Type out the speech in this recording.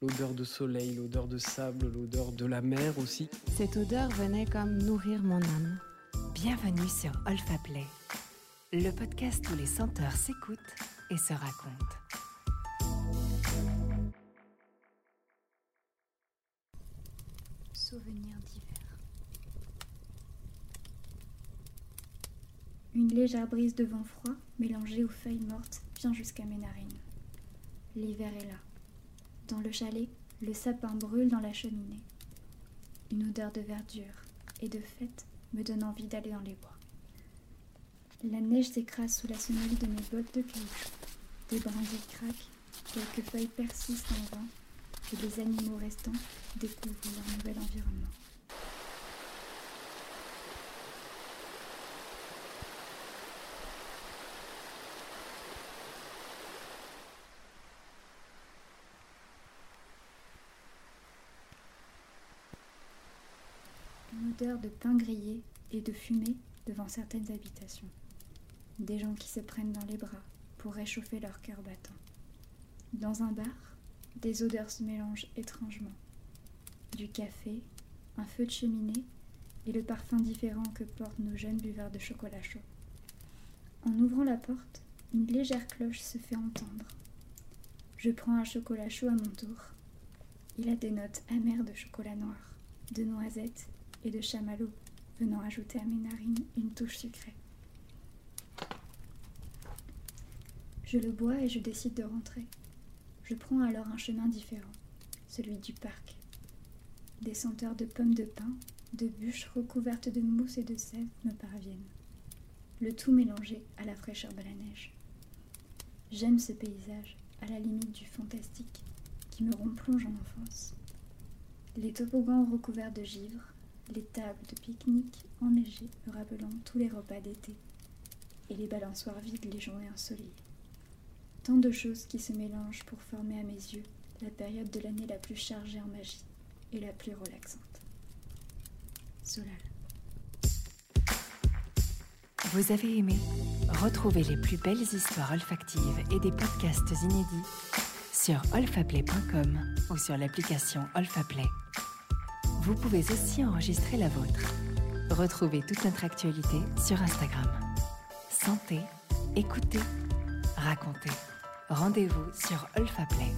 L'odeur de soleil, l'odeur de sable, l'odeur de la mer aussi. Cette odeur venait comme nourrir mon âme. Bienvenue sur Olfaplay, le podcast où les senteurs s'écoutent et se racontent. Souvenirs d'hiver. Une légère brise de vent froid, mélangée aux feuilles mortes, vient jusqu'à mes narines. L'hiver est là. Dans le chalet, le sapin brûle dans la cheminée. Une odeur de verdure et de fête me donne envie d'aller dans les bois. La neige s'écrase sous la semelle de mes bottes de caoutchouc. Des brindilles craquent, quelques feuilles persistent en vent et les animaux restants découvrent leur nouvel environnement. De pain grillé et de fumée devant certaines habitations. Des gens qui se prennent dans les bras pour réchauffer leur cœur battant. Dans un bar, des odeurs se mélangent étrangement. Du café, un feu de cheminée et le parfum différent que portent nos jeunes buveurs de chocolat chaud. En ouvrant la porte, une légère cloche se fait entendre. Je prends un chocolat chaud à mon tour. Il a des notes amères de chocolat noir, de noisettes et de chamallow, venant ajouter à mes narines une touche sucrée. Je le bois et je décide de rentrer. Je prends alors un chemin différent, celui du parc. Des senteurs de pommes de pin, de bûches recouvertes de mousse et de sève me parviennent. Le tout mélangé à la fraîcheur de la neige. J'aime ce paysage, à la limite du fantastique, qui me replonge en enfance. Les toboggans recouverts de givre, les tables de pique-nique enneigées me rappelant tous les repas d'été, et les balançoires vides les journées ensoleillées. Tant de choses qui se mélangent pour former à mes yeux la période de l'année la plus chargée en magie et la plus relaxante. Solal. Vous avez aimé Retrouvez les plus belles histoires olfactives et des podcasts inédits sur olfaplay.com ou sur l'application Olfaplay. Vous pouvez aussi enregistrer la vôtre. Retrouvez toute notre actualité sur Instagram. Sentez, écoutez, racontez. Rendez-vous sur Olfaplay.